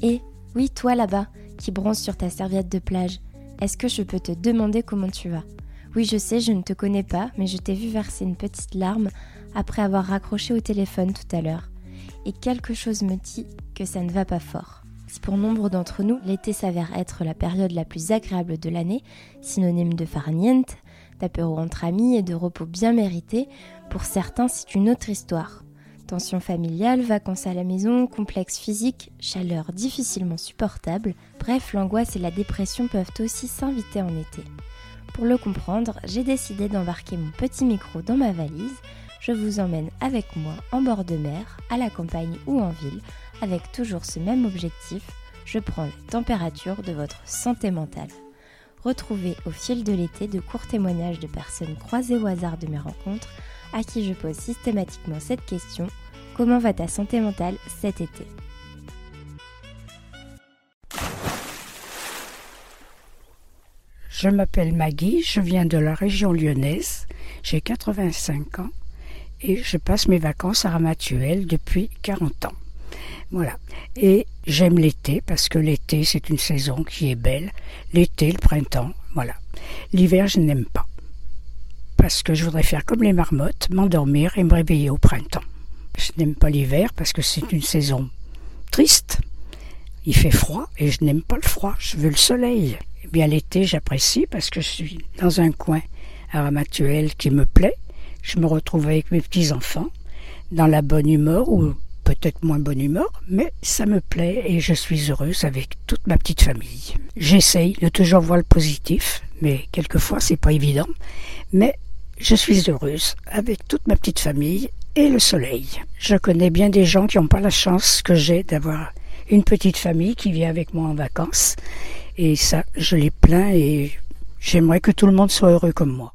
Et oui, toi là-bas, qui bronze sur ta serviette de plage, est-ce que je peux te demander comment tu vas? Oui, je sais, je ne te connais pas, mais je t'ai vu verser une petite larme après avoir raccroché au téléphone tout à l'heure. Et quelque chose me dit que ça ne va pas fort. Si pour nombre d'entre nous, l'été s'avère être la période la plus agréable de l'année, synonyme de farniente, d'apéro entre amis et de repos bien mérité, pour certains c'est une autre histoire. Tension familiale, vacances à la maison, complexe physique, chaleur difficilement supportable, bref, l'angoisse et la dépression peuvent aussi s'inviter en été. Pour le comprendre, j'ai décidé d'embarquer mon petit micro dans ma valise. Je vous emmène avec moi en bord de mer, à la campagne ou en ville, avec toujours ce même objectif, je prends la température de votre santé mentale. Retrouvez au fil de l'été de courts témoignages de personnes croisées au hasard de mes rencontres à qui je pose systématiquement cette question Comment va ta santé mentale cet été? Je m'appelle Maggie, je viens de la région lyonnaise, j'ai 85 ans et je passe mes vacances à Ramatuelle depuis 40 ans. Voilà. Et j'aime l'été parce que l'été c'est une saison qui est belle. L'été, le printemps, voilà. L'hiver je n'aime pas. Parce que je voudrais faire comme les marmottes, m'endormir et me réveiller au printemps. Je n'aime pas l'hiver parce que c'est une saison triste. Il fait froid et je n'aime pas le froid, je veux le soleil. Eh bien l'été j'apprécie parce que je suis dans un coin à qui me plaît. Je me retrouve avec mes petits-enfants dans la bonne humeur peut-être moins bonne humeur, mais ça me plaît et je suis heureuse avec toute ma petite famille. J'essaye de toujours voir le positif, mais quelquefois c'est pas évident. Mais je suis heureuse avec toute ma petite famille et le soleil. Je connais bien des gens qui n'ont pas la chance que j'ai d'avoir une petite famille qui vient avec moi en vacances. Et ça, je les plains et j'aimerais que tout le monde soit heureux comme moi.